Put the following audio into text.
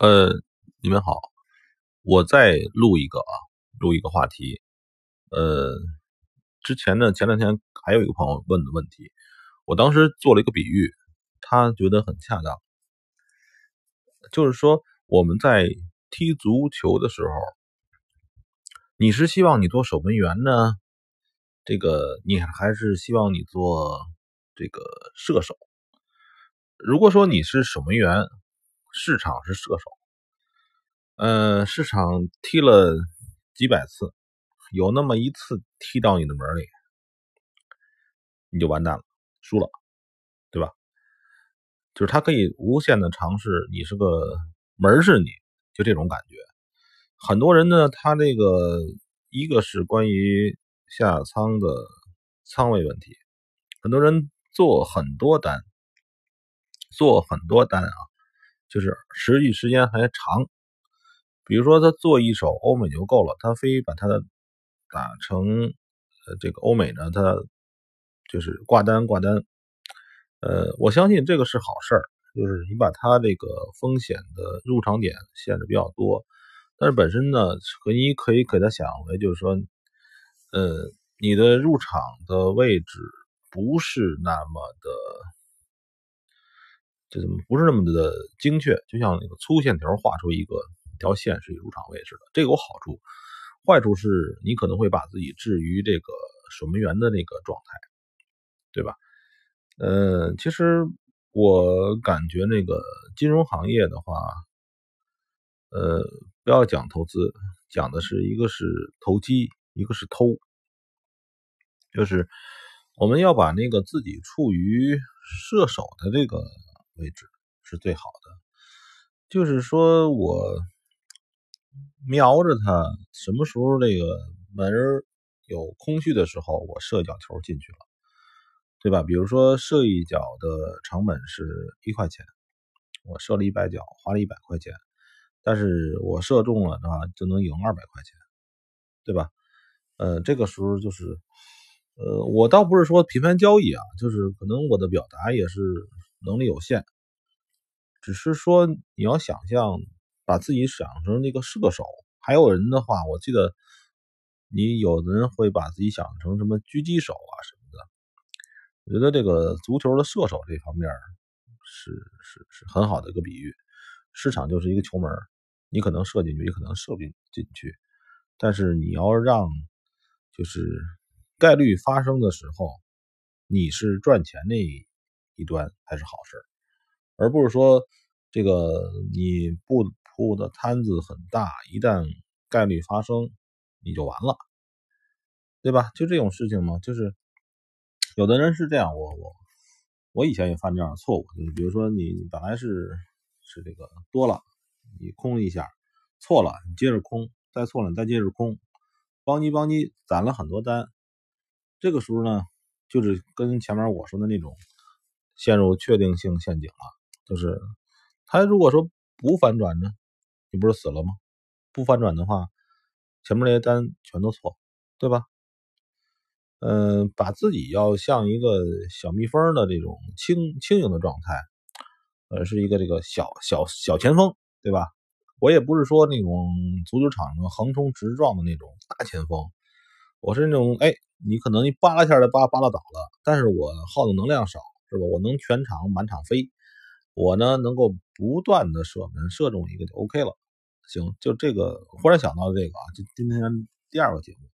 呃，你们好，我再录一个啊，录一个话题。呃，之前呢，前两天还有一个朋友问的问题，我当时做了一个比喻，他觉得很恰当，就是说我们在踢足球的时候，你是希望你做守门员呢，这个你还是希望你做这个射手？如果说你是守门员。市场是射手，嗯，市场踢了几百次，有那么一次踢到你的门里，你就完蛋了，输了，对吧？就是他可以无限的尝试，你是个门是你，就这种感觉。很多人呢，他这个一个是关于下仓的仓位问题，很多人做很多单，做很多单啊。就是持续时间还长，比如说他做一手欧美就够了，他非把它打成呃这个欧美呢，他就是挂单挂单，呃，我相信这个是好事儿，就是你把他这个风险的入场点限制比较多，但是本身呢，你可以给他想为就是说，呃，你的入场的位置不是那么的。这怎么不是那么的精确？就像那个粗线条画出一个条线是入场位置的，这个有好处，坏处是你可能会把自己置于这个守门员的那个状态，对吧？呃，其实我感觉那个金融行业的话，呃，不要讲投资，讲的是一个是投机，一个是偷，就是我们要把那个自己处于射手的这个。位置是最好的，就是说我瞄着他，什么时候那个门有空虚的时候，我射一脚球进去了，对吧？比如说射一脚的成本是一块钱，我射了一百脚，花了一百块钱，但是我射中了的话，就能赢二百块钱，对吧？呃，这个时候就是，呃，我倒不是说频繁交易啊，就是可能我的表达也是。能力有限，只是说你要想象把自己想成那个射手，还有人的话，我记得你有的人会把自己想成什么狙击手啊什么的。我觉得这个足球的射手这方面是是是很好的一个比喻，市场就是一个球门，你可能射进去，也可能射不进去，但是你要让就是概率发生的时候，你是赚钱那。一端才是好事而不是说这个你布铺的摊子很大，一旦概率发生，你就完了，对吧？就这种事情嘛，就是有的人是这样，我我我以前也犯这样的错误，就是比如说你本来是是这个多了，你空一下，错了，你接着空，再错了，你再接着空，帮你帮你攒了很多单，这个时候呢，就是跟前面我说的那种。陷入确定性陷阱了，就是他如果说不反转呢，你不是死了吗？不反转的话，前面那些单全都错，对吧？嗯，把自己要像一个小蜜蜂的这种轻轻盈的状态，呃，是一个这个小小小前锋，对吧？我也不是说那种足球场上横冲直撞的那种大前锋，我是那种哎，你可能你扒拉一下就扒扒拉倒了，但是我耗的能量少。是吧？我能全场满场飞，我呢能够不断的射门，射中一个就 OK 了。行，就这个忽然想到这个啊，就今天第二个节目。